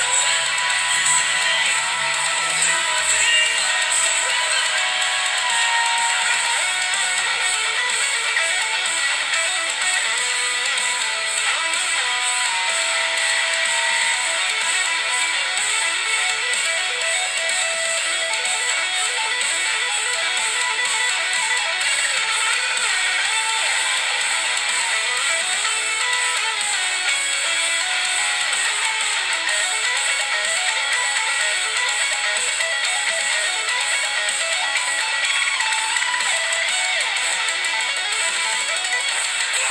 Yes.